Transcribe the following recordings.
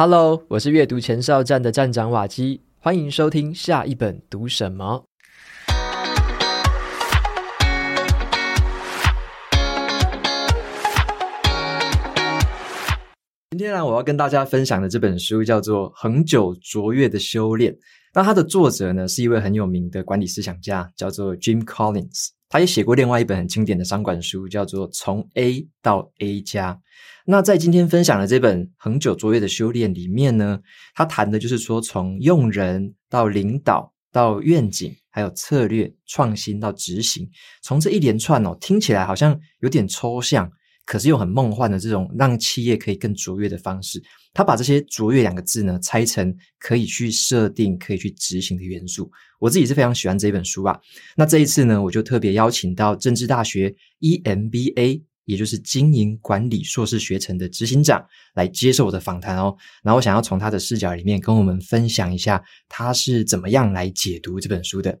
Hello，我是阅读前哨站的站长瓦基，欢迎收听下一本读什么。今天呢，我要跟大家分享的这本书叫做《恒久卓越的修炼》。那它的作者呢，是一位很有名的管理思想家，叫做 Jim Collins。他也写过另外一本很经典的商管书，叫做《从 A 到 A 加》。那在今天分享的这本《恒久卓越的修炼》里面呢，他谈的就是说，从用人到领导到愿景，还有策略创新到执行，从这一连串哦，听起来好像有点抽象，可是又很梦幻的这种让企业可以更卓越的方式。他把这些“卓越”两个字呢，拆成可以去设定、可以去执行的元素。我自己是非常喜欢这本书啊。那这一次呢，我就特别邀请到政治大学 EMBA，也就是经营管理硕士学程的执行长来接受我的访谈哦。然后我想要从他的视角里面跟我们分享一下，他是怎么样来解读这本书的。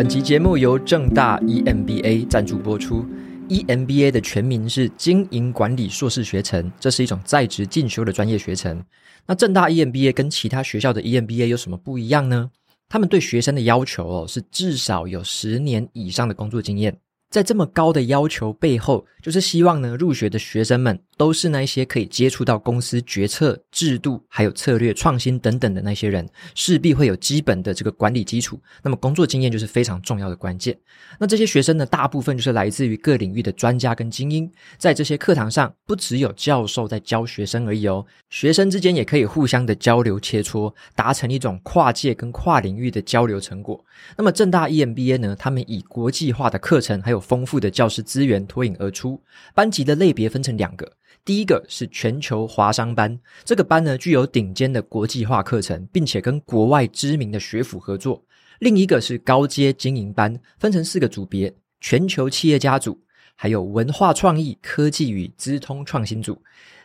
本期节目由正大 EMBA 赞助播出。EMBA 的全名是经营管理硕士学程，这是一种在职进修的专业学程。那正大 EMBA 跟其他学校的 EMBA 有什么不一样呢？他们对学生的要求哦，是至少有十年以上的工作经验。在这么高的要求背后，就是希望呢，入学的学生们都是那些可以接触到公司决策、制度、还有策略创新等等的那些人，势必会有基本的这个管理基础。那么工作经验就是非常重要的关键。那这些学生呢，大部分就是来自于各领域的专家跟精英，在这些课堂上，不只有教授在教学生而已哦，学生之间也可以互相的交流切磋，达成一种跨界跟跨领域的交流成果。那么正大 EMBA 呢，他们以国际化的课程还有丰富的教师资源脱颖而出，班级的类别分成两个，第一个是全球华商班，这个班呢具有顶尖的国际化课程，并且跟国外知名的学府合作；另一个是高阶经营班，分成四个组别：全球企业家组，还有文化创意、科技与资通创新组，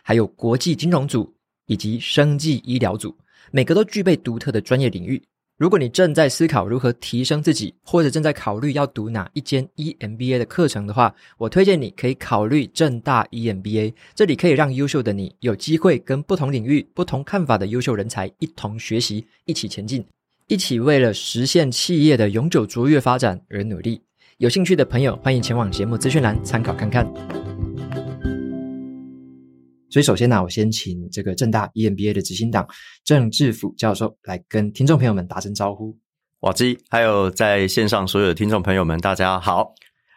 还有国际金融组以及生技医疗组，每个都具备独特的专业领域。如果你正在思考如何提升自己，或者正在考虑要读哪一间 EMBA 的课程的话，我推荐你可以考虑正大 EMBA。这里可以让优秀的你有机会跟不同领域、不同看法的优秀人才一同学习，一起前进，一起为了实现企业的永久卓越发展而努力。有兴趣的朋友，欢迎前往节目资讯栏参考看看。所以，首先呢，我先请这个正大 EMBA 的执行长郑志甫教授来跟听众朋友们打声招呼。瓦基，还有在线上所有的听众朋友们，大家好。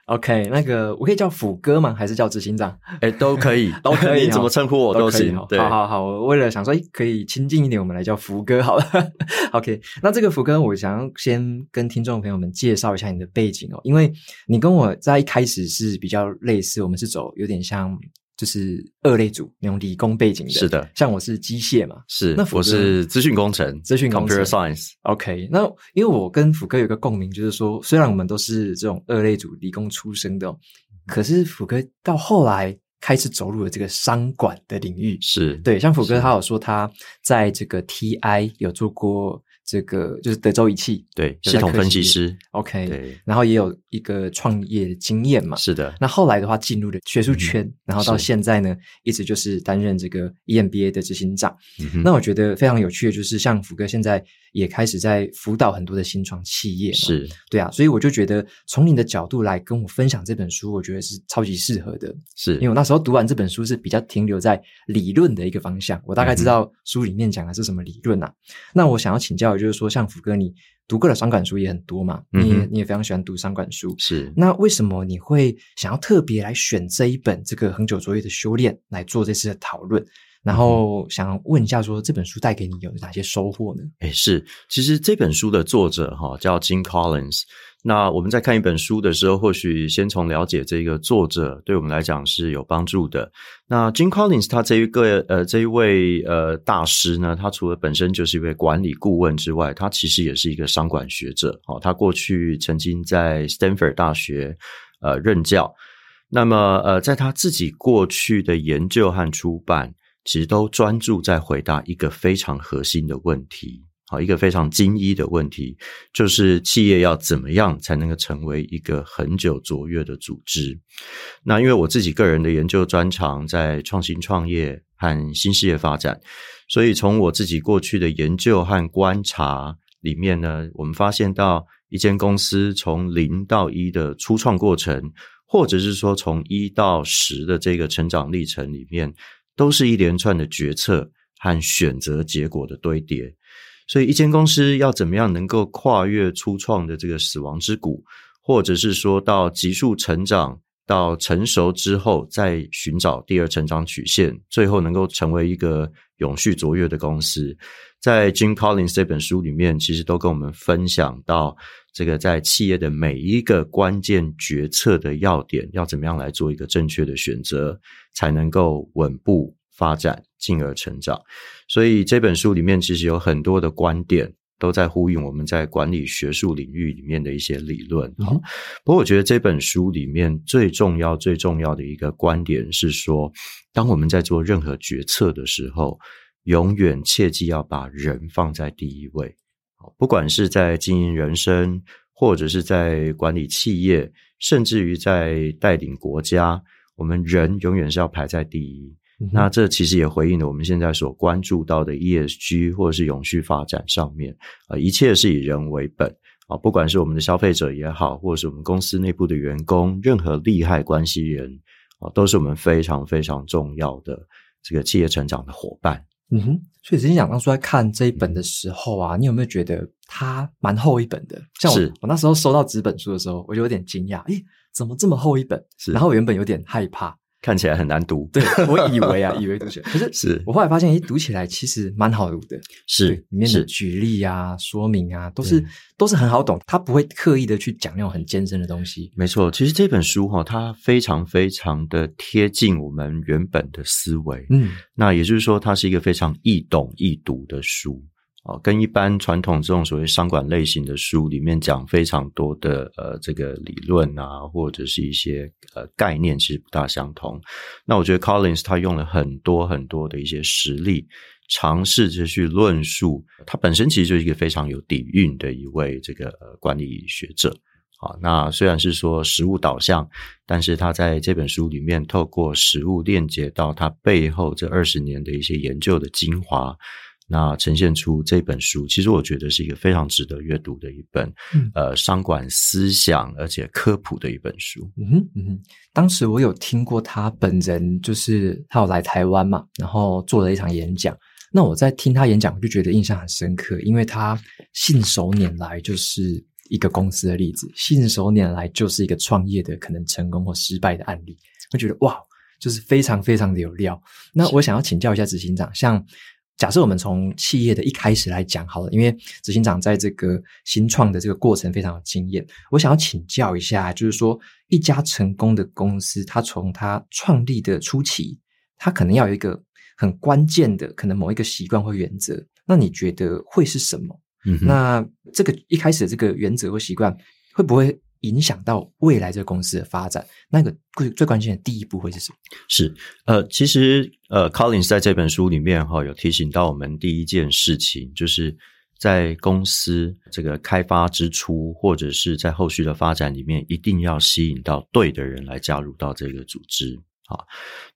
OK，那个我可以叫辅哥吗？还是叫执行长？哎，都可以，都可以，你怎么称呼我都行。都对，好好好，我为了想说，哎，可以亲近一点，我们来叫辅哥好了。OK，那这个辅哥，我想要先跟听众朋友们介绍一下你的背景哦，因为你跟我在一开始是比较类似，我们是走有点像。就是二类组那种理工背景的，是的，像我是机械嘛，是，那我是资讯工程，资讯工程 Computer Science。OK，那因为我跟福哥有个共鸣，就是说，虽然我们都是这种二类组理工出身的，哦，可是福哥到后来开始走入了这个商管的领域，是对，像福哥他有说他在这个 TI 有做过。这个就是德州仪器，对，系统分析师，OK，对，然后也有一个创业经验嘛，是的。那后来的话，进入了学术圈，嗯、然后到现在呢，一直就是担任这个 EMBA 的执行长。嗯、那我觉得非常有趣的，就是像福哥现在也开始在辅导很多的新创企业，是对啊，所以我就觉得从你的角度来跟我分享这本书，我觉得是超级适合的，是因为我那时候读完这本书是比较停留在理论的一个方向，我大概知道书里面讲的是什么理论啊。嗯、那我想要请教。就是说，像福哥，你读过的商管书也很多嘛？你也、嗯、你也非常喜欢读商管书，是。那为什么你会想要特别来选这一本这个恒久卓越的修炼来做这次的讨论？然后想问一下，说这本书带给你有哪些收获呢？诶，是，其实这本书的作者哈叫 Jim Collins。那我们在看一本书的时候，或许先从了解这个作者，对我们来讲是有帮助的。那 Jim Collins 他这一个呃这一位呃大师呢，他除了本身就是一位管理顾问之外，他其实也是一个商管学者。哦，他过去曾经在 Stanford 大学呃任教。那么呃，在他自己过去的研究和出版，其实都专注在回答一个非常核心的问题。好，一个非常精一的问题，就是企业要怎么样才能够成为一个恒久卓越的组织？那因为我自己个人的研究专长在创新创业和新事业发展，所以从我自己过去的研究和观察里面呢，我们发现到一间公司从零到一的初创过程，或者是说从一到十的这个成长历程里面，都是一连串的决策和选择结果的堆叠。所以，一间公司要怎么样能够跨越初创的这个死亡之谷，或者是说到急速成长到成熟之后，再寻找第二成长曲线，最后能够成为一个永续卓越的公司，在 Jim Collins 这本书里面，其实都跟我们分享到这个在企业的每一个关键决策的要点，要怎么样来做一个正确的选择，才能够稳步发展，进而成长。所以这本书里面其实有很多的观点都在呼应我们在管理学术领域里面的一些理论。好，不过我觉得这本书里面最重要、最重要的一个观点是说，当我们在做任何决策的时候，永远切记要把人放在第一位。不管是在经营人生，或者是在管理企业，甚至于在带领国家，我们人永远是要排在第一。那这其实也回应了我们现在所关注到的 ESG 或者是永续发展上面啊，一切是以人为本啊，不管是我们的消费者也好，或者是我们公司内部的员工，任何利害关系人啊，都是我们非常非常重要的这个企业成长的伙伴。嗯哼，所以之前讲当初在看这一本的时候啊，你有没有觉得它蛮厚一本的？像我，我那时候收到纸本书的时候，我就有点惊讶，诶，怎么这么厚一本？然后我原本有点害怕。看起来很难读，对，我 以为啊，以为读起来，可是是。我后来发现，一读起来其实蛮好读的，是里面的举例啊、说明啊，都是都是很好懂，他不会刻意的去讲那种很艰深的东西。没错，其实这本书哈，它非常非常的贴近我们原本的思维，嗯，那也就是说，它是一个非常易懂易读的书。哦，跟一般传统这种所谓商管类型的书里面讲非常多的呃这个理论啊，或者是一些呃概念，其实不大相同。那我觉得 Collins 他用了很多很多的一些实例，尝试着去论述。他本身其实就是一个非常有底蕴的一位这个管理学者。好，那虽然是说实务导向，但是他在这本书里面透过实务链接到他背后这二十年的一些研究的精华。那呈现出这本书，其实我觉得是一个非常值得阅读的一本，嗯、呃，商管思想而且科普的一本书。嗯哼，嗯哼，当时我有听过他本人，就是他有来台湾嘛，然后做了一场演讲。那我在听他演讲，我就觉得印象很深刻，因为他信手拈来就是一个公司的例子，信手拈来就是一个创业的可能成功或失败的案例。我觉得哇，就是非常非常的有料。那我想要请教一下执行长，像。假设我们从企业的一开始来讲好了，因为执行长在这个新创的这个过程非常有经验，我想要请教一下，就是说一家成功的公司，它从它创立的初期，它可能要有一个很关键的，可能某一个习惯或原则，那你觉得会是什么？嗯哼，那这个一开始的这个原则或习惯会不会？影响到未来这个公司的发展，那个最最关键的第一步会是什么？是呃，其实呃，Collins 在这本书里面哈、有提醒到我们第一件事情，就是在公司这个开发之初，或者是在后续的发展里面，一定要吸引到对的人来加入到这个组织啊。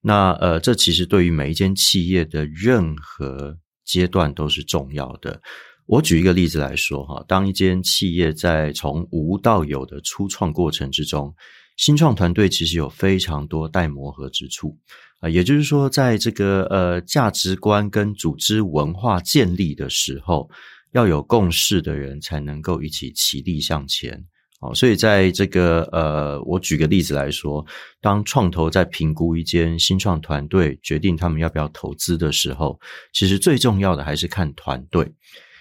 那呃，这其实对于每一间企业的任何阶段都是重要的。我举一个例子来说哈，当一间企业在从无到有的初创过程之中，新创团队其实有非常多待磨合之处啊，也就是说，在这个呃价值观跟组织文化建立的时候，要有共识的人才能够一起齐力向前。好，所以在这个呃，我举个例子来说，当创投在评估一间新创团队，决定他们要不要投资的时候，其实最重要的还是看团队。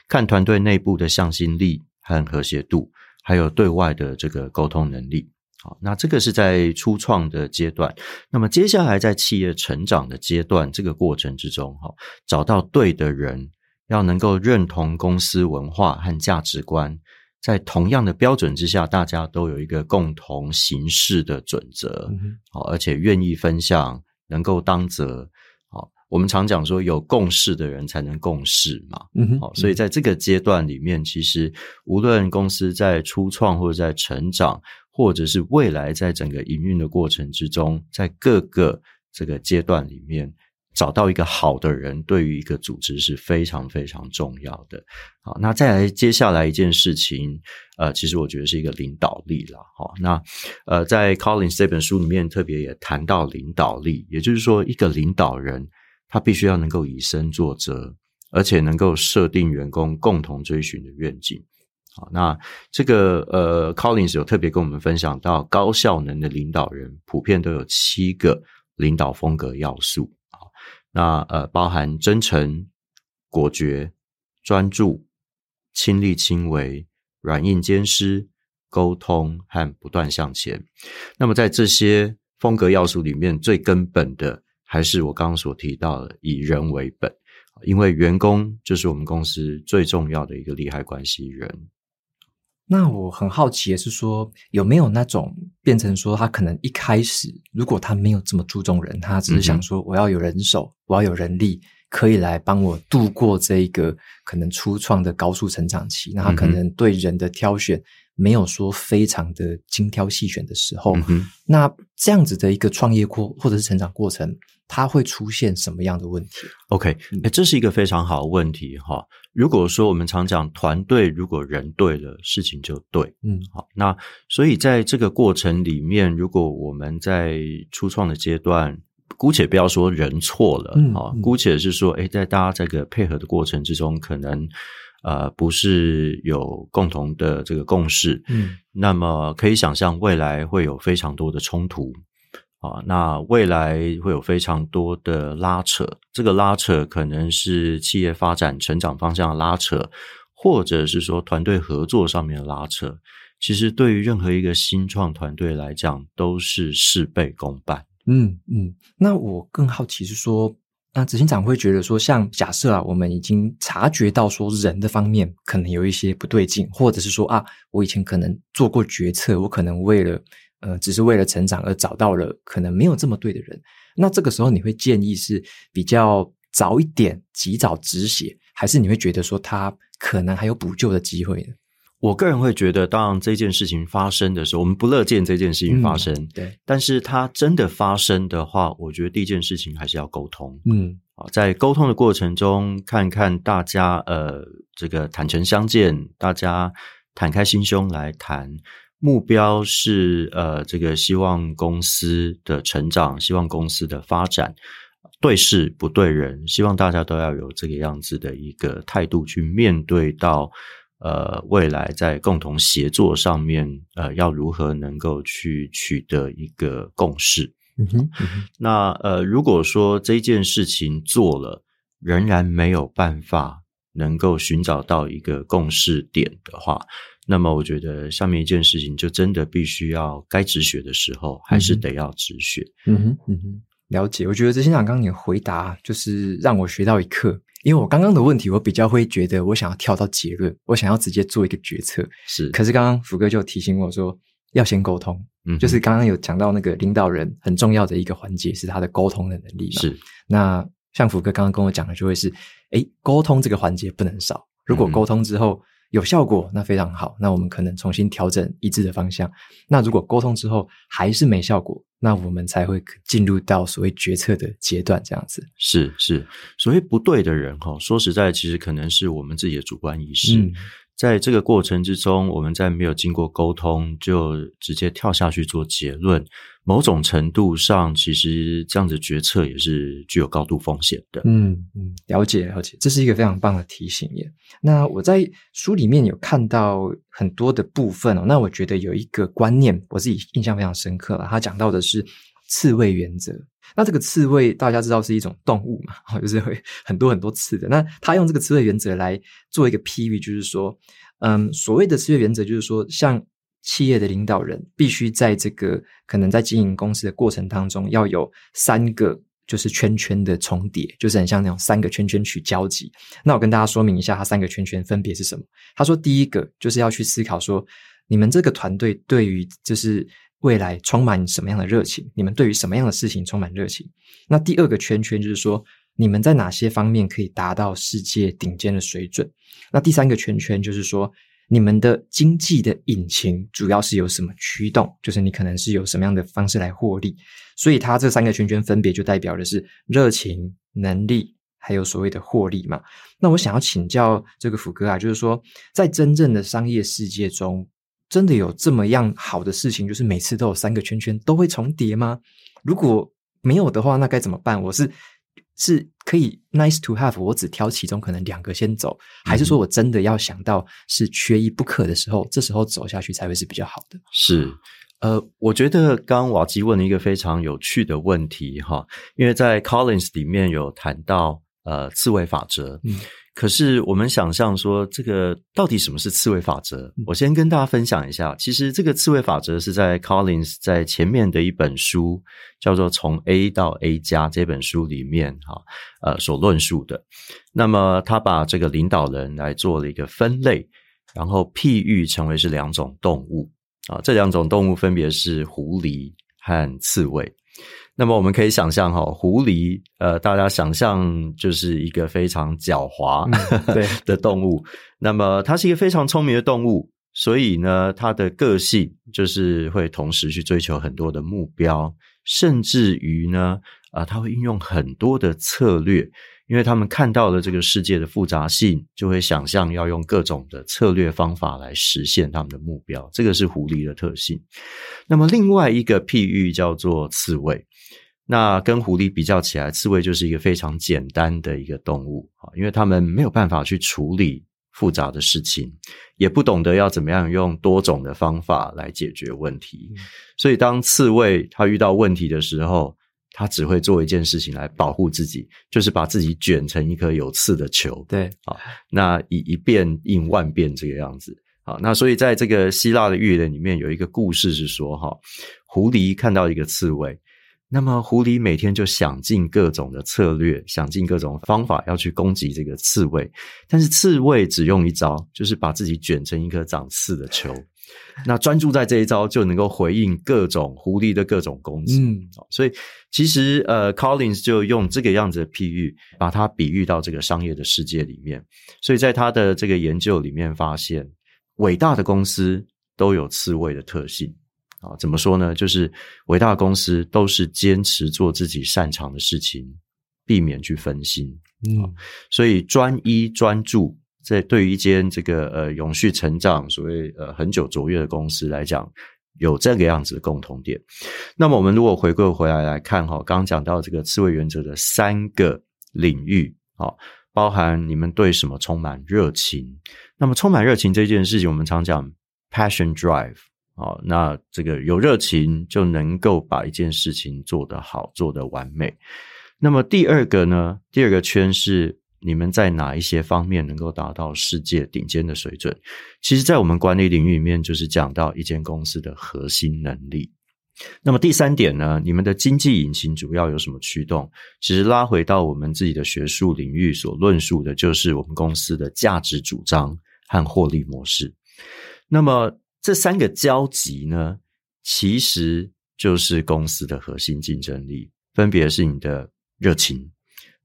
看团队内部的向心力和和谐度，还有对外的这个沟通能力。好，那这个是在初创的阶段。那么接下来在企业成长的阶段，这个过程之中，哈，找到对的人，要能够认同公司文化和价值观，在同样的标准之下，大家都有一个共同行事的准则。好，而且愿意分享，能够当责。我们常讲说，有共识的人才能共事嘛。嗯哼，好，所以在这个阶段里面，其实无论公司在初创或者在成长，或者是未来在整个营运的过程之中，在各个这个阶段里面。找到一个好的人，对于一个组织是非常非常重要的。好，那再来接下来一件事情，呃，其实我觉得是一个领导力了。好，那呃，在 Collins 这本书里面特别也谈到领导力，也就是说，一个领导人他必须要能够以身作则，而且能够设定员工共同追寻的愿景。好，那这个呃，Collins 有特别跟我们分享到，高效能的领导人普遍都有七个领导风格要素。那呃，包含真诚、果决、专注、亲力亲为、软硬兼施、沟通和不断向前。那么，在这些风格要素里面，最根本的还是我刚刚所提到的以人为本，因为员工就是我们公司最重要的一个利害关系人。那我很好奇的是说，有没有那种变成说，他可能一开始如果他没有这么注重人，他只是想说，我要有人手，嗯、我要有人力，可以来帮我度过这一个可能初创的高速成长期。那他可能对人的挑选没有说非常的精挑细选的时候，嗯、那这样子的一个创业过或者是成长过程，它会出现什么样的问题？OK，欸，这是一个非常好的问题哈。如果说我们常讲团队，如果人对了，事情就对。嗯，好，那所以在这个过程里面，如果我们在初创的阶段，姑且不要说人错了，嗯，啊，姑且是说，诶，在大家这个配合的过程之中，可能呃不是有共同的这个共识，嗯，那么可以想象未来会有非常多的冲突。啊，那未来会有非常多的拉扯，这个拉扯可能是企业发展成长方向的拉扯，或者是说团队合作上面的拉扯。其实对于任何一个新创团队来讲，都是事倍功半。嗯嗯，那我更好奇是说，那执行长会觉得说，像假设啊，我们已经察觉到说人的方面可能有一些不对劲，或者是说啊，我以前可能做过决策，我可能为了。呃，只是为了成长而找到了可能没有这么对的人，那这个时候你会建议是比较早一点及早止血，还是你会觉得说他可能还有补救的机会呢？我个人会觉得，当这件事情发生的时候，我们不乐见这件事情发生，嗯、对。但是它真的发生的话，我觉得第一件事情还是要沟通，嗯，啊，在沟通的过程中，看看大家呃，这个坦诚相见，大家坦开心胸来谈。目标是呃，这个希望公司的成长，希望公司的发展，对事不对人，希望大家都要有这个样子的一个态度去面对到呃未来在共同协作上面呃要如何能够去取得一个共识。嗯哼，嗯哼，那呃如果说这件事情做了，仍然没有办法能够寻找到一个共识点的话。那么，我觉得下面一件事情就真的必须要该止血的时候，还是得要止血。嗯哼，嗯哼，了解。我觉得执行长刚刚你的回答就是让我学到一课，因为我刚刚的问题，我比较会觉得我想要跳到结论，我想要直接做一个决策。是，可是刚刚福哥就提醒我说要先沟通。嗯，就是刚刚有讲到那个领导人很重要的一个环节是他的沟通的能力嘛。是。那像福哥刚刚跟我讲的，就会是，诶，沟通这个环节不能少。如果沟通之后，嗯有效果，那非常好。那我们可能重新调整一致的方向。那如果沟通之后还是没效果，那我们才会进入到所谓决策的阶段。这样子是是，所谓不对的人哈，说实在，其实可能是我们自己的主观意识。嗯在这个过程之中，我们在没有经过沟通就直接跳下去做结论，某种程度上，其实这样子决策也是具有高度风险的。嗯嗯，了解了解，这是一个非常棒的提醒耶。那我在书里面有看到很多的部分哦，那我觉得有一个观念，我自己印象非常深刻了。他讲到的是刺猬原则。那这个刺猬大家知道是一种动物嘛，就是会很多很多刺的。那他用这个刺猬原则来做一个批喻，就是说，嗯，所谓的刺猬原则，就是说，像企业的领导人必须在这个可能在经营公司的过程当中，要有三个就是圈圈的重叠，就是很像那种三个圈圈取交集。那我跟大家说明一下，它三个圈圈分别是什么？他说，第一个就是要去思考说，你们这个团队对于就是。未来充满什么样的热情？你们对于什么样的事情充满热情？那第二个圈圈就是说，你们在哪些方面可以达到世界顶尖的水准？那第三个圈圈就是说，你们的经济的引擎主要是由什么驱动？就是你可能是有什么样的方式来获利。所以它这三个圈圈分别就代表的是热情、能力，还有所谓的获利嘛。那我想要请教这个福哥啊，就是说，在真正的商业世界中，真的有这么样好的事情，就是每次都有三个圈圈都会重叠吗？如果没有的话，那该怎么办？我是是可以 nice to have，我只挑其中可能两个先走，还是说我真的要想到是缺一不可的时候，这时候走下去才会是比较好的？是。呃，我觉得刚刚瓦基问了一个非常有趣的问题哈，因为在 Collins 里面有谈到呃刺猬法则，嗯，可是我们想象说这个到底什么是刺猬法则？嗯，我先跟大家分享一下，其实这个刺猬法则是在 Collins 在前面的一本书叫做《从 A 到 A 加》这本书里面哈呃所论述的。那么他把这个领导人来做了一个分类，然后譬喻成为是两种动物。啊，这两种动物分别是狐狸和刺猬。那么我们可以想象哈，狐狸，呃，大家想象就是一个非常狡猾对 的动物。那么它是一个非常聪明的动物，所以呢，它的个性就是会同时去追求很多的目标，甚至于呢，啊，它会运用很多的策略。因为他们看到了这个世界的复杂性，就会想象要用各种的策略方法来实现他们的目标。这个是狐狸的特性。那么另外一个譬喻叫做刺猬。那跟狐狸比较起来，刺猬就是一个非常简单的一个动物啊，因为他们没有办法去处理复杂的事情，也不懂得要怎么样用多种的方法来解决问题。所以当刺猬它遇到问题的时候，他只会做一件事情来保护自己，就是把自己卷成一颗有刺的球。对，啊，那以一变应万变这个样子。好，那所以在这个希腊的寓言里面有一个故事是说，哈，狐狸看到一个刺猬，那么狐狸每天就想尽各种的策略，想尽各种方法要去攻击这个刺猬，但是刺猬只用一招，就是把自己卷成一颗长刺的球。那专注在这一招，就能够回应各种狐狸的各种攻击。嗯，所以其实呃，Collins 就用这个样子的譬喻，把它比喻到这个商业的世界里面。所以在他的这个研究里面发现，伟大的公司都有刺猬的特性啊。怎么说呢？就是伟大的公司都是坚持做自己擅长的事情，避免去分心。嗯，所以专一专注。在对于一间这个呃永续成长、所谓呃很久卓越的公司来讲，有这个样子的共同点。那么我们如果回归回来来看哈，刚刚讲到这个刺猬原则的三个领域，好，包含你们对什么充满热情。那么充满热情这件事情，我们常讲 passion drive，好，那这个有热情就能够把一件事情做得好，做得完美。那么第二个呢？第二个圈是。你们在哪一些方面能够达到世界顶尖的水准？其实，在我们管理领域里面，就是讲到一间公司的核心能力。那么第三点呢？你们的经济引擎主要有什么驱动？其实拉回到我们自己的学术领域所论述的，就是我们公司的价值主张和获利模式。那么这三个交集呢，其实就是公司的核心竞争力，分别是你的热情。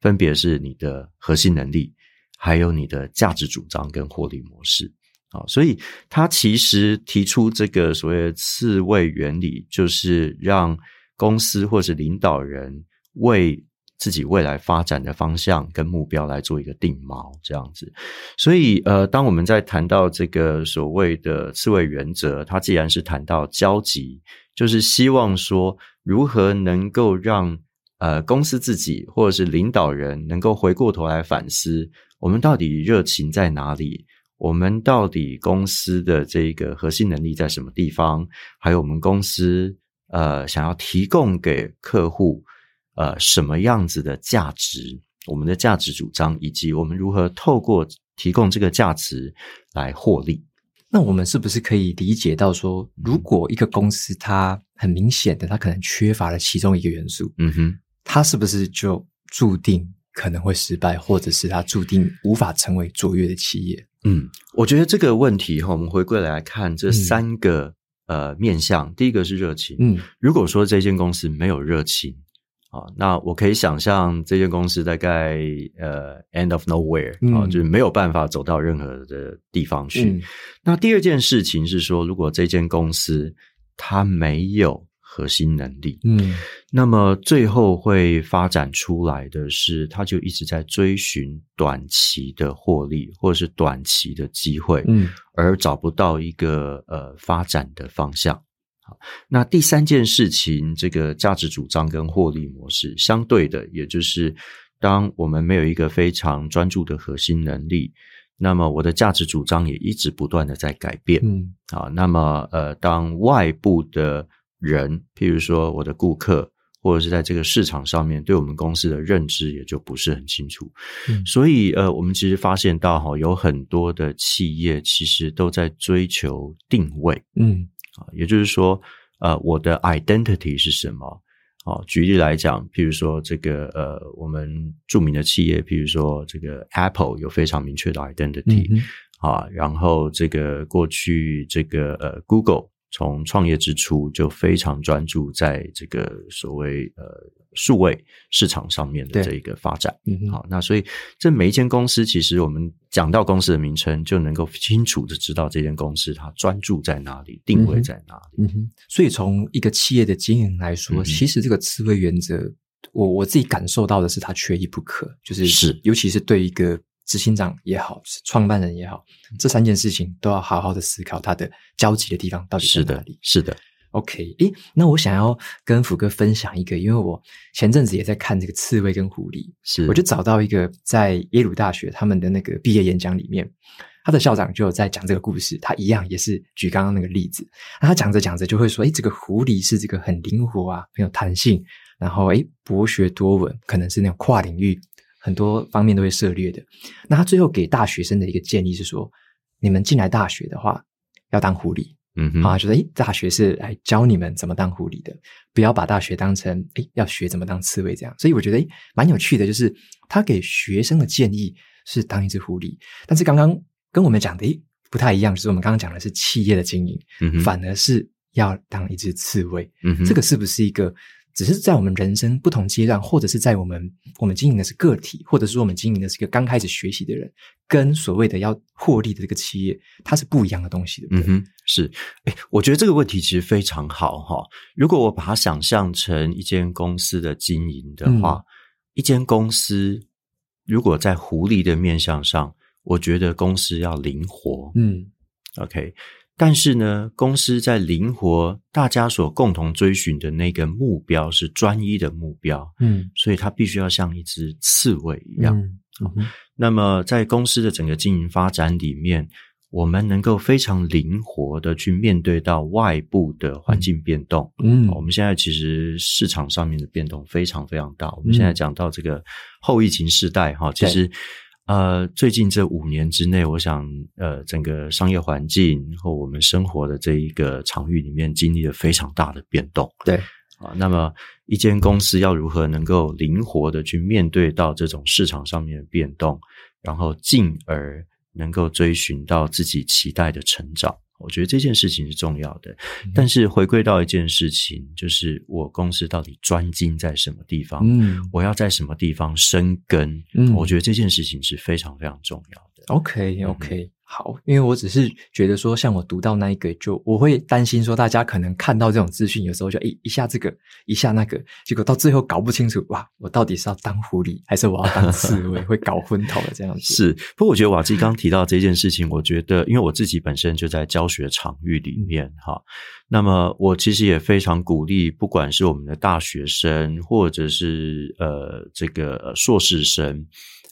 分别是你的核心能力，还有你的价值主张跟获利模式。啊，所以他其实提出这个所谓的刺猬原理，就是让公司或是领导人为自己未来发展的方向跟目标来做一个定锚，这样子。所以，呃，当我们在谈到这个所谓的刺猬原则，它既然是谈到交集，就是希望说如何能够让。呃，公司自己或者是领导人能够回过头来反思，我们到底热情在哪里？我们到底公司的这个核心能力在什么地方？还有我们公司呃想要提供给客户呃什么样子的价值？我们的价值主张以及我们如何透过提供这个价值来获利？那我们是不是可以理解到说，如果一个公司它很明显的它可能缺乏了其中一个元素？嗯哼。它是不是就注定可能会失败，或者是它注定无法成为卓越的企业？嗯，我觉得这个问题哈，我们回归来看这三个、嗯、呃面向。第一个是热情，嗯，如果说这间公司没有热情啊，那我可以想象这间公司大概呃 end of nowhere 啊，嗯、就是没有办法走到任何的地方去。嗯、那第二件事情是说，如果这间公司它没有核心能力，嗯，那么最后会发展出来的是，它就一直在追寻短期的获利或者是短期的机会，嗯，而找不到一个呃发展的方向。那第三件事情，这个价值主张跟获利模式相对的，也就是当我们没有一个非常专注的核心能力，那么我的价值主张也一直不断的在改变。嗯，啊，那么呃，当外部的人，譬如说我的顾客，或者是在这个市场上面对我们公司的认知也就不是很清楚。嗯，所以呃，我们其实发现到哈，有很多的企业其实都在追求定位。嗯。也就是说，呃，我的 identity 是什么？哦，举例来讲，譬如说这个呃，我们著名的企业，譬如说这个 Apple 有非常明确的 identity，嗯，啊，然后这个过去这个呃 Google。从创业之初就非常专注在这个所谓呃数位市场上面的这一个发展。嗯，好，那所以这每一间公司，其实我们讲到公司的名称，就能够清楚的知道这间公司它专注在哪里，定位在哪里。嗯哼，所以从一个企业的经营来说，嗯、其实这个刺猬原则，我我自己感受到的是它缺一不可，就是是，尤其是对一个。执行长也好，创办人也好，这三件事情都要好好的思考它的交集的地方到底在哪里。是的，是的。OK，诶，那我想要跟福哥分享一个，因为我前阵子也在看这个刺猬跟狐狸，是，我就找到一个在耶鲁大学他们的那个毕业演讲里面，他的校长就有在讲这个故事，他一样也是举刚刚那个例子，那他讲着讲着就会说，诶，这个狐狸是这个很灵活啊，很有弹性，然后诶，博学多闻，可能是那种跨领域。很多方面都会涉猎的。那他最后给大学生的一个建议是说：你们进来大学的话，要当狐狸。嗯哼，啊，觉得诶，大学是来教你们怎么当狐狸的，不要把大学当成诶要学怎么当刺猬这样。所以我觉得诶蛮有趣的，就是他给学生的建议是当一只狐狸，但是刚刚跟我们讲的诶不太一样，就是我们刚刚讲的是企业的经营，嗯，反而是要当一只刺猬。嗯哼，这个是不是一个？只是在我们人生不同阶段，或者是在我们我们经营的是个体，或者是我们经营的是一个刚开始学习的人，跟所谓的要获利的这个企业，它是不一样的东西的。嗯哼，是。哎，我觉得这个问题其实非常好哈。如果我把它想象成一间公司的经营的话，嗯、一间公司如果在狐狸的面向上，我觉得公司要灵活。嗯，OK。但是呢，公司在灵活，大家所共同追寻的那个目标是专一的目标，嗯，所以它必须要像一只刺猬一样。嗯嗯、那么，在公司的整个经营发展里面，我们能够非常灵活的去面对到外部的环境变动。嗯，我们现在其实市场上面的变动非常非常大。我们现在讲到这个后疫情时代，哈，其实。呃，最近这五年之内，我想，呃，整个商业环境和我们生活的这一个场域里面，经历了非常大的变动。对，啊，那么一间公司要如何能够灵活的去面对到这种市场上面的变动，然后进而能够追寻到自己期待的成长。我觉得这件事情是重要的，嗯、但是回归到一件事情，就是我公司到底专精在什么地方？嗯，我要在什么地方生根？嗯，我觉得这件事情是非常非常重要的。OK，OK。好，因为我只是觉得说，像我读到那一个，就我会担心说，大家可能看到这种资讯，有时候就诶一下这个，一下那个，结果到最后搞不清楚，哇，我到底是要当狐狸，还是我要当刺 猬，会搞昏头了这样子。是，不过我觉得瓦基刚提到这件事情，我觉得，因为我自己本身就在教学场域里面哈、嗯，那么我其实也非常鼓励，不管是我们的大学生，或者是呃这个硕士生。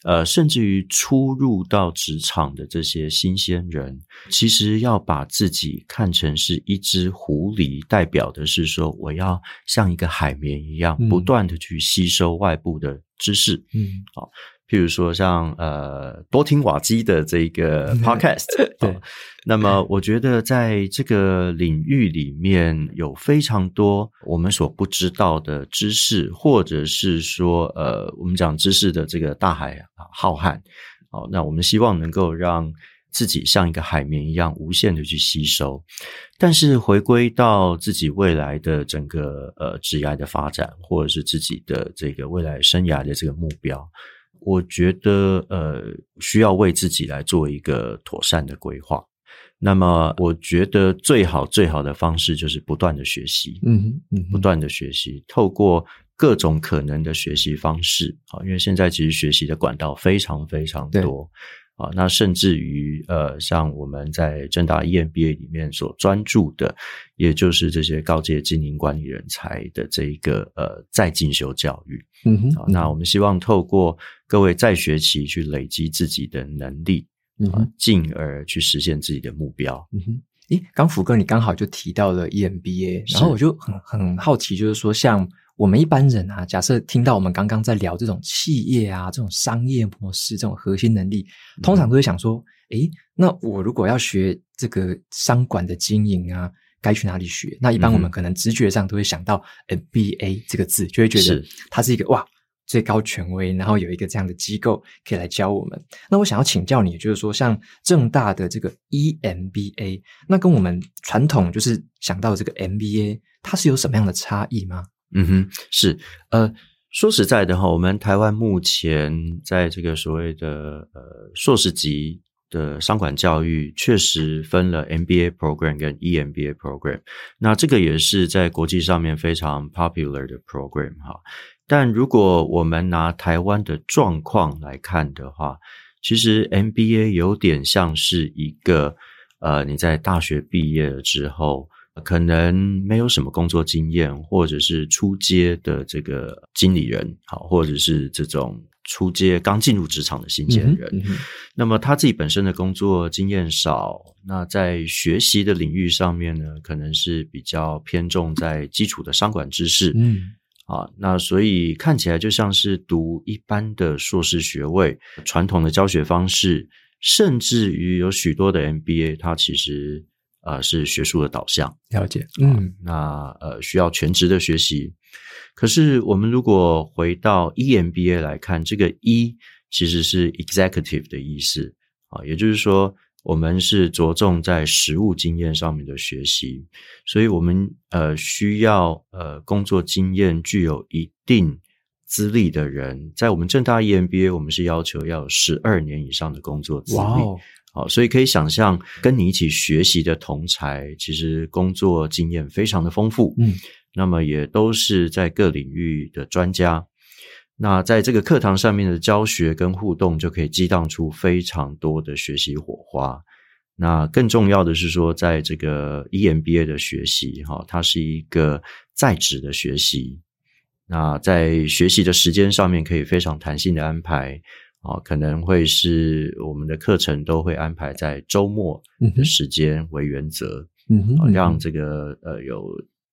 呃，甚至于初入到职场的这些新鲜人，其实要把自己看成是一只狐狸，代表的是说，我要像一个海绵一样，不断的去吸收外部的知识。嗯，好。譬如说像，呃，多听瓦基的这个 podcast，对、哦。那么，我觉得在这个领域里面有非常多我们所不知道的知识，或者是说，呃，我们讲知识的这个大海浩瀚。那我们希望能够让自己像一个海绵一样无限的去吸收，但是回归到自己未来的整个呃职业的发展，或者是自己的这个未来生涯的这个目标，我觉得呃需要为自己来做一个妥善的规划。那么，我觉得最好最好的方式就是不断的学习，嗯嗯，不断的学习，透过各种可能的学习方式。啊，因为现在其实学习的管道非常非常多啊，那甚至于呃，像我们在正大 EMBA 里面所专注的，也就是这些高阶经营管理人才的这一个呃再进修教育，嗯哼，那我们希望透过各位再学期去累积自己的能力。嗯哼，进而去实现自己的目标。嗯哼，诶，刚福哥，你刚好就提到了 EMBA，然后我就很很好奇，就是说，像我们一般人啊，假设听到我们刚刚在聊这种企业啊，这种商业模式，这种核心能力，通常都会想说，诶，那我如果要学这个商管的经营啊，该去哪里学？那一般我们可能直觉上都会想到 MBA 这个字，就会觉得它是一个哇。最高权威，然后有一个这样的机构可以来教我们。那我想要请教你，就是说，像正大的这个 EMBA，那跟我们传统就是想到这个 MBA，它是有什么样的差异吗？嗯哼，是。呃，说实在的哈，我们台湾目前在这个所谓的呃硕士级的商管教育，确实分了 MBA program 跟 EMBA program。那这个也是在国际上面非常 popular 的 program 哈。但如果我们拿台湾的状况来看的话，其实 MBA 有点像是一个，呃，你在大学毕业了之后，可能没有什么工作经验，或者是初阶的这个经理人，好，或者是这种初阶刚进入职场的新鲜人，嗯嗯、那么他自己本身的工作经验少，那在学习的领域上面呢，可能是比较偏重在基础的商管知识，嗯。啊，那所以看起来就像是读一般的硕士学位，传统的教学方式，甚至于有许多的 MBA，它其实呃是学术的导向。了解，嗯，那呃需要全职的学习。可是我们如果回到 EMBA 来看，这个 E 其实是 executive 的意思啊，也就是说。我们是着重在实务经验上面的学习，所以我们呃需要呃工作经验具有一定资历的人，在我们正大 EMBA，我们是要求要有十二年以上的工作资历。好，所以可以想象，跟你一起学习的同才，其实工作经验非常的丰富，嗯，那么也都是在各领域的专家。那在这个课堂上面的教学跟互动，就可以激荡出非常多的学习火花。那更重要的是说，在这个 EMBA 的学习，哈，它是一个在职的学习。那在学习的时间上面，可以非常弹性的安排，啊，可能会是我们的课程都会安排在周末的时间为原则，嗯哼，让这个呃有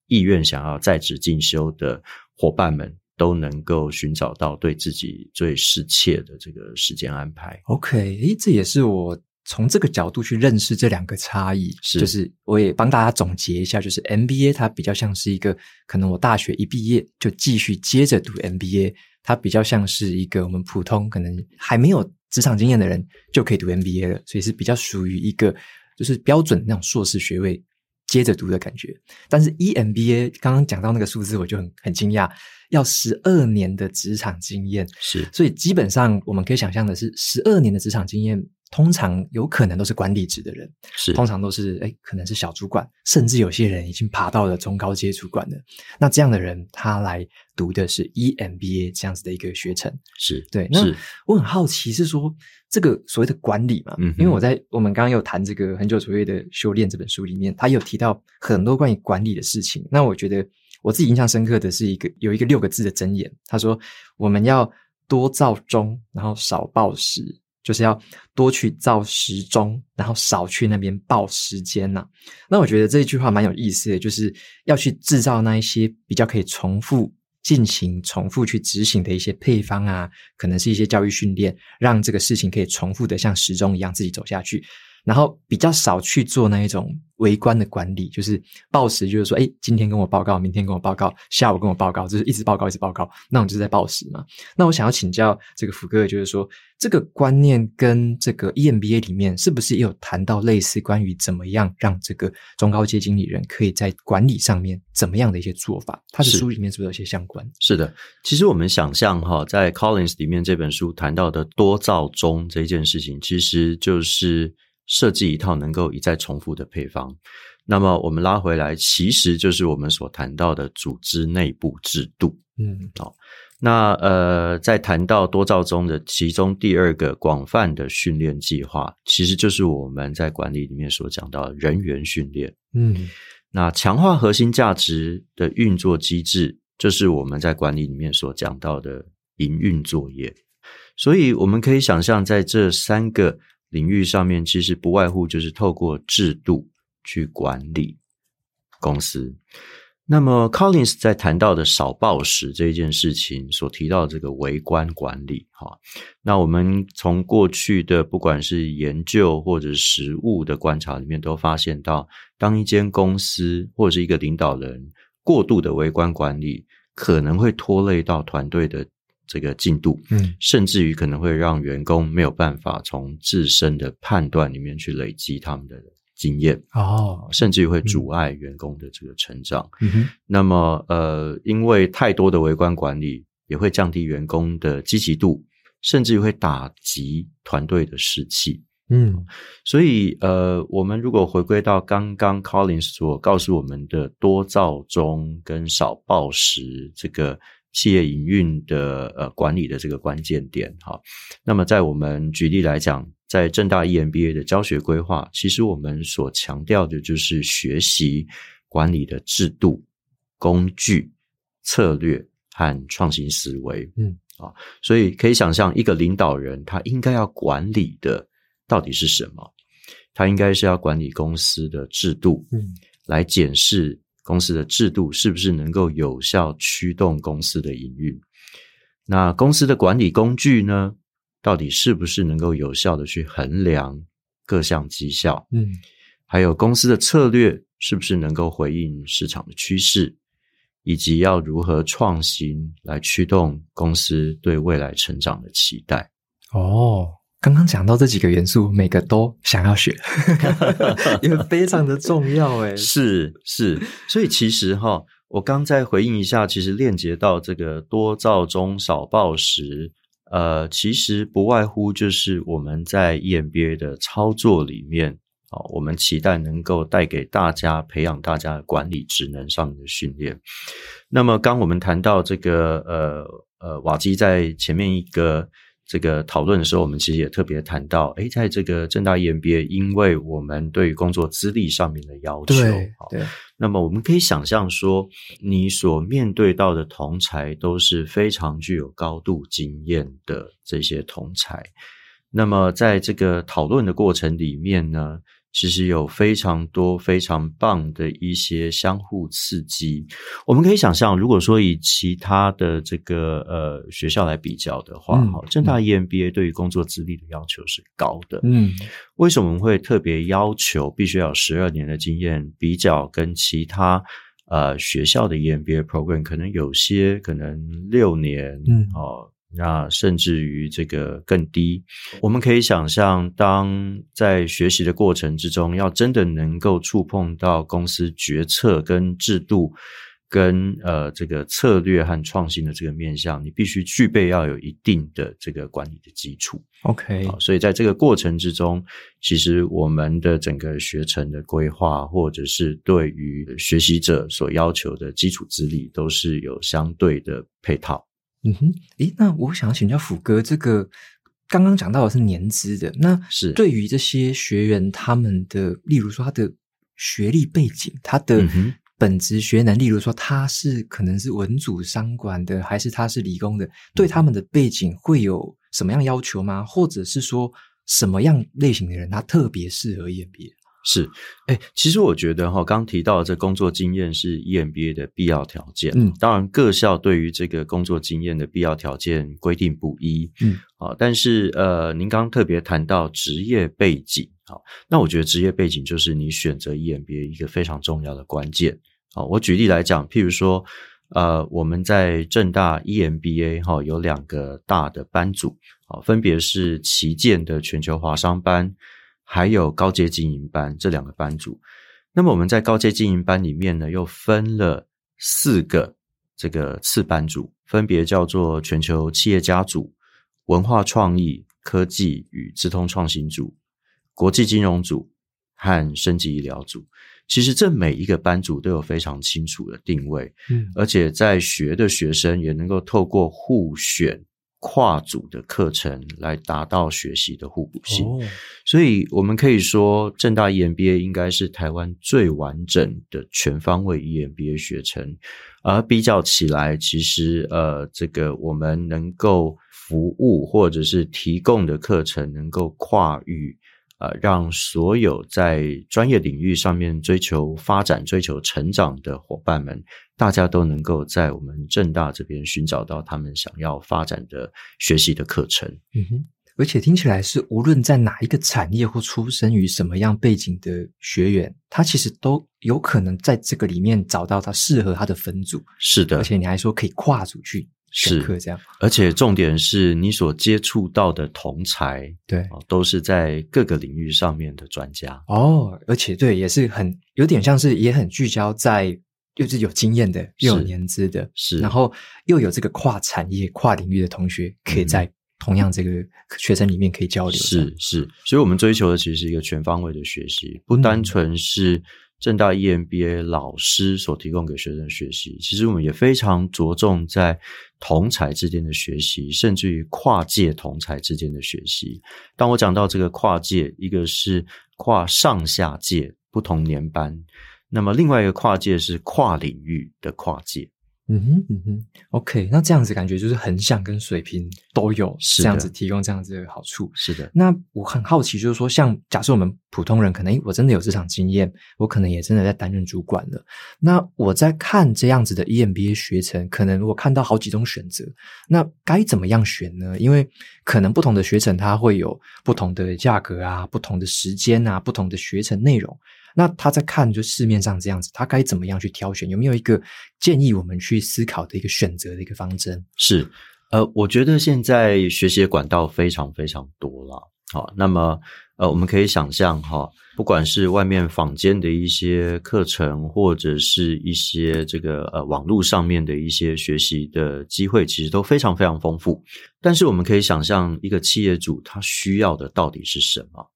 意愿想要在职进修的伙伴们。都能够寻找到对自己最适切的这个时间安排。OK，诶，这也是我从这个角度去认识这两个差异。是，就是我也帮大家总结一下，就是 MBA 它比较像是一个可能我大学一毕业就继续接着读 MBA，它比较像是一个我们普通可能还没有职场经验的人就可以读 MBA 了，所以是比较属于一个就是标准那种硕士学位接着读的感觉。但是 EMBA 刚刚讲到那个数字，我就很很惊讶。要十二年的职场经验，是，所以基本上我们可以想象的是，十二年的职场经验，通常有可能都是管理职的人，是，通常都是哎，可能是小主管，甚至有些人已经爬到了中高阶主管了。那这样的人，他来读的是 EMBA 这样子的一个学程，是对。那我很好奇，是说这个所谓的管理嘛，嗯，因为我在我们刚刚有谈这个《很久卓越的修炼》这本书里面，他有提到很多关于管理的事情。那我觉得。我自己印象深刻的是一个有一个六个字的箴言，他说：“我们要多造钟，然后少报时，就是要多去造时钟，然后少去那边报时间呐。”那我觉得这一句话蛮有意思的，就是要去制造那一些比较可以重复进行、重复去执行的一些配方啊，可能是一些教育训练，让这个事情可以重复的像时钟一样自己走下去。然后比较少去做那一种微观的管理，就是报时，就是说，哎，今天跟我报告，明天跟我报告，下午跟我报告，就是一直报告，一直报告，那我们就是在报时嘛。那我想要请教这个福哥，就是说，这个观念跟这个 EMBA 里面是不是也有谈到类似关于怎么样让这个中高阶经理人可以在管理上面怎么样的一些做法？他的书里面是不是有些相关？是的，其实我们想象哈，在 Collins 里面这本书谈到的多造中这件事情，其实就是。设计一套能够一再重复的配方，那么我们拉回来，其实就是我们所谈到的组织内部制度。嗯，好，那呃，在谈到多兆中的其中第二个广泛的训练计划，其实就是我们在管理里面所讲到的人员训练。嗯，那强化核心价值的运作机制，就是我们在管理里面所讲到的营运作业。所以我们可以想象，在这三个。领域上面其实不外乎就是透过制度去管理公司。那么 Collins 在谈到的少报时这件事情所提到的这个微观管理，哈，那我们从过去的不管是研究或者实务的观察里面都发现到，当一间公司或者是一个领导人过度的微观管理，可能会拖累到团队的。这个进度，嗯，甚至于可能会让员工没有办法从自身的判断里面去累积他们的经验，哦，甚至于会阻碍员工的这个成长。嗯哼，那么，呃，因为太多的微观管理，也会降低员工的积极度，甚至于会打击团队的士气。嗯，所以，呃，我们如果回归到刚刚 Collins 所告诉我们的多造中跟少报时这个。企业营运的呃管理的这个关键点哈，那么在我们举例来讲，在正大 EMBA 的教学规划，其实我们所强调的就是学习管理的制度、工具、策略和创新思维。嗯啊，所以可以想象，一个领导人他应该要管理的到底是什么？他应该是要管理公司的制度，嗯，来检视。公司的制度是不是能够有效驱动公司的营运？那公司的管理工具呢？到底是不是能够有效的去衡量各项绩效？嗯，还有公司的策略是不是能够回应市场的趋势，以及要如何创新来驱动公司对未来成长的期待？哦。刚刚讲到这几个元素，每个都想要学，因为非常的重要诶。是是，所以其实哈，我刚再回应一下，其实链接到这个多造中少暴食，呃，其实不外乎就是我们在 EMBA 的操作里面，啊，我们期待能够带给大家培养大家的管理职能上面的训练。那么，刚我们谈到这个，呃呃，瓦基在前面一个。这个讨论的时候，我们其实也特别谈到，哎，在这个正大 EMBA，因为我们对于工作资历上面的要求，对，对，那么我们可以想象说，你所面对到的同才都是非常具有高度经验的这些同才，那么在这个讨论的过程里面呢，其实有非常多非常棒的一些相互刺激。我们可以想象，如果说以其他的这个呃学校来比较的话，哈、嗯，政大 EMBA 对于工作资历的要求是高的。嗯，为什么会特别要求必须要有十二年的经验？比较跟其他呃学校的 EMBA program，可能有些可能六年，嗯，哦。那甚至于这个更低，我们可以想象，当在学习的过程之中，要真的能够触碰到公司决策跟制度，跟呃这个策略和创新的这个面向，你必须具备要有一定的这个管理的基础。OK，所以在这个过程之中，其实我们的整个学程的规划，或者是对于学习者所要求的基础资历，都是有相对的配套。嗯哼，诶，那我想请教福哥，这个刚刚讲到的是年资的，那是对于这些学员他们的，例如说他的学历背景，他的本职学能，例如说他是可能是文组商管的，还是他是理工的，对他们的背景会有什么样要求吗？或者是说什么样类型的人他特别适合 EMBA？是，哎，其实我觉得哈，刚提到的这工作经验是 EMBA 的必要条件。嗯，当然各校对于这个工作经验的必要条件规定不一。嗯，啊，但是呃，您刚刚特别谈到职业背景，好，那我觉得职业背景就是你选择 EMBA 一个非常重要的关键。好，我举例来讲，譬如说，呃，我们在正大 EMBA 哈有两个大的班组，啊，分别是旗舰的全球华商班。还有高阶经营班这两个班组，那么我们在高阶经营班里面呢，又分了四个这个次班组，分别叫做全球企业家组、文化创意、科技与资通创新组、国际金融组和升级医疗组。其实这每一个班组都有非常清楚的定位，嗯，而且在学的学生也能够透过互选。跨组的课程来达到学习的互补性，哦、所以我们可以说，正大 EMBA 应该是台湾最完整的全方位 EMBA 学程。而比较起来，其实呃，这个我们能够服务或者是提供的课程，能够跨域。呃，让所有在专业领域上面追求发展、追求成长的伙伴们，大家都能够在我们正大这边寻找到他们想要发展的学习的课程。嗯哼，而且听起来是无论在哪一个产业或出身于什么样背景的学员，他其实都有可能在这个里面找到他适合他的分组。是的，而且你还说可以跨组去。是这样，而且重点是你所接触到的同才，对，都是在各个领域上面的专家哦。而且对，也是很有点像是也很聚焦在，又是有经验的，又有年资的，是，然后又有这个跨产业、跨领域的同学，可以在同样这个学生里面可以交流。是是，所以我们追求的其实是一个全方位的学习，不单纯是。正大 EMBA 老师所提供给学生学习，其实我们也非常着重在同才之间的学习，甚至于跨界同才之间的学习。当我讲到这个跨界，一个是跨上下界不同年班，那么另外一个跨界是跨领域的跨界。嗯哼嗯哼，OK，那这样子感觉就是横向跟水平都有这样子提供这样子的好处。是的，那我很好奇，就是说，像假设我们普通人可能，我真的有这场经验，我可能也真的在担任主管了。那我在看这样子的 EMBA 学程，可能我看到好几种选择，那该怎么样选呢？因为可能不同的学程它会有不同的价格啊，不同的时间啊，不同的学程内容。那他在看就市面上这样子，他该怎么样去挑选？有没有一个建议我们去思考的一个选择的一个方针？是，呃，我觉得现在学习管道非常非常多了。好，那么呃，我们可以想象哈，不管是外面坊间的一些课程，或者是一些这个呃网络上面的一些学习的机会，其实都非常非常丰富。但是我们可以想象，一个企业主他需要的到底是什么？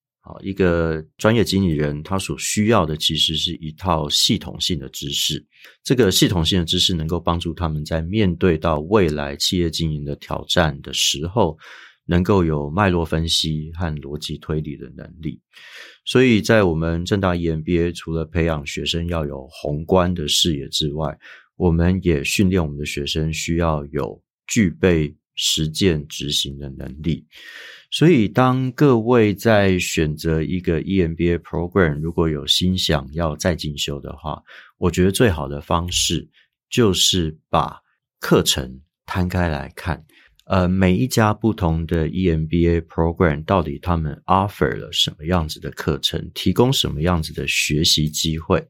一个专业经理人，他所需要的其实是一套系统性的知识。这个系统性的知识能够帮助他们在面对到未来企业经营的挑战的时候，能够有脉络分析和逻辑推理的能力。所以在我们正大 EMBA，除了培养学生要有宏观的视野之外，我们也训练我们的学生需要有具备实践执行的能力。所以，当各位在选择一个 EMBA program，如果有心想要再进修的话，我觉得最好的方式就是把课程摊开来看。呃，每一家不同的 EMBA program 到底他们 offer 了什么样子的课程，提供什么样子的学习机会。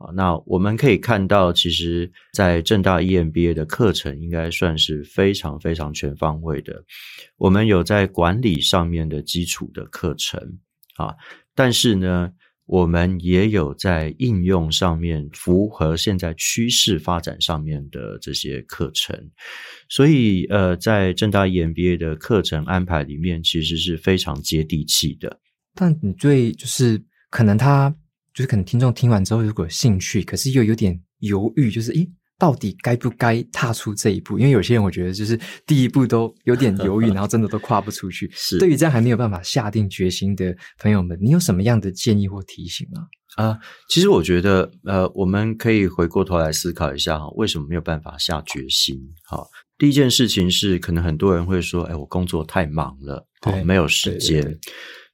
啊，那我们可以看到，其实，在正大 EMBA 的课程应该算是非常非常全方位的。我们有在管理上面的基础的课程，啊，但是呢，我们也有在应用上面符合现在趋势发展上面的这些课程。所以，呃，在正大 EMBA 的课程安排里面，其实是非常接地气的。但你最，就是可能他。就是可能听众听完之后，如果有兴趣，可是又有点犹豫，就是诶，到底该不该踏出这一步？因为有些人我觉得，就是第一步都有点犹豫，然后真的都跨不出去。是，对于这样还没有办法下定决心的朋友们，你有什么样的建议或提醒吗？啊、呃，其实我觉得，呃，我们可以回过头来思考一下哈，为什么没有办法下决心？好，第一件事情是，可能很多人会说，哎，我工作太忙了，对，没有时间。对对对。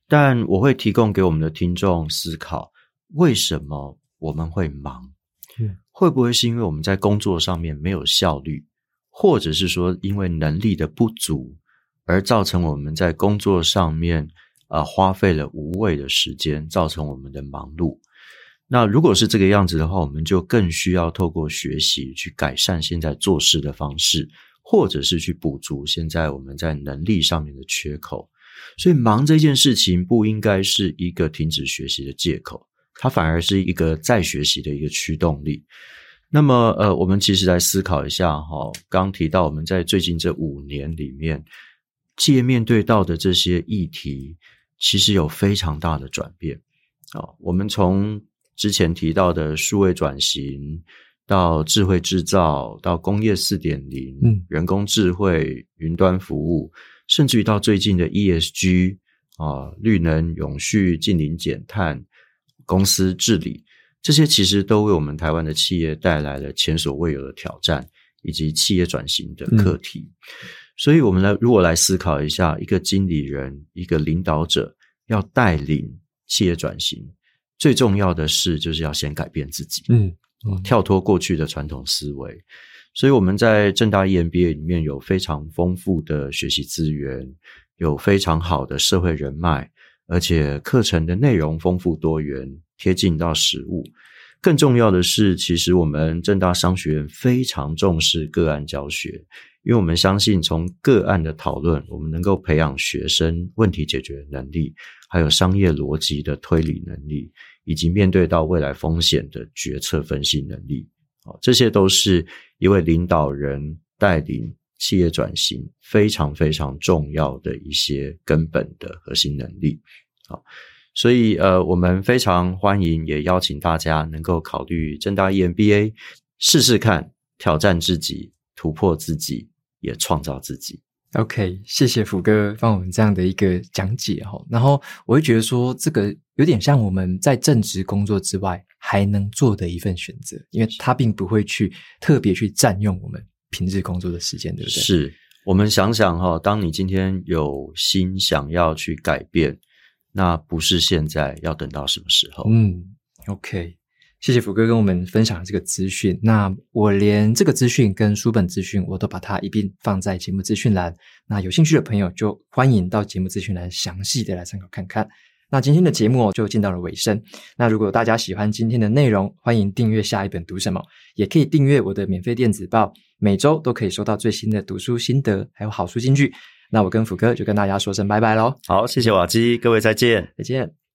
但我会提供给我们的听众思考。为什么我们会忙？嗯，会不会是因为我们在工作上面没有效率，或者是说因为能力的不足，而造成我们在工作上面啊、呃、花费了无谓的时间，造成我们的忙碌？那如果是这个样子的话，我们就更需要透过学习去改善现在做事的方式，或者是去补足现在我们在能力上面的缺口。所以，忙这件事情不应该是一个停止学习的借口，它反而是一个再学习的一个驱动力。那么，呃，我们其实来思考一下哈，刚提到我们在最近这五年里面，企业面对到的这些议题，其实有非常大的转变啊。我们从之前提到的数位转型，到智慧制造，到工业四点零，嗯，人工智慧、云端服务，甚至于到最近的 ESG 啊，绿能、永续、近零减碳、公司治理，这些其实都为我们台湾的企业带来了前所未有的挑战，以及企业转型的课题。嗯、所以，我们来如果来思考一下，一个经理人、一个领导者要带领企业转型。最重要的事就是要先改变自己，嗯，嗯，跳脱过去的传统思维。所以我们在正大 EMBA 里面有非常丰富的学习资源，有非常好的社会人脉，而且课程的内容丰富多元，贴近到实务。更重要的是，其实我们正大商学院非常重视个案教学，因为我们相信从个案的讨论，我们能够培养学生问题解决能力，还有商业逻辑的推理能力，以及面对到未来风险的决策分析能力。好，这些都是一位领导人带领企业转型非常非常重要的一些根本的核心能力。好。所以，呃，我们非常欢迎，也邀请大家能够考虑正大 EMBA，试试看，挑战自己，突破自己，也创造自己。OK，谢谢福哥帮我们这样的一个讲解哈。然后，我会觉得说，这个有点像我们在正职工作之外还能做的一份选择，因为它并不会去特别去占用我们平日工作的时间，对不对？是，我们想想哈，当你今天有心想要去改变。那不是现在，要等到什么时候？嗯，OK，谢谢福哥跟我们分享这个资讯。那我连这个资讯跟书本资讯，我都把它一并放在节目资讯栏。那有兴趣的朋友就欢迎到节目资讯栏详细的来参考看看。那今天的节目就进到了尾声。那如果大家喜欢今天的内容，欢迎订阅下一本读什么，也可以订阅我的免费电子报，每周都可以收到最新的读书心得，还有好书金句。那我跟福哥就跟大家说声拜拜喽。好，谢谢瓦基，各位再见，再见。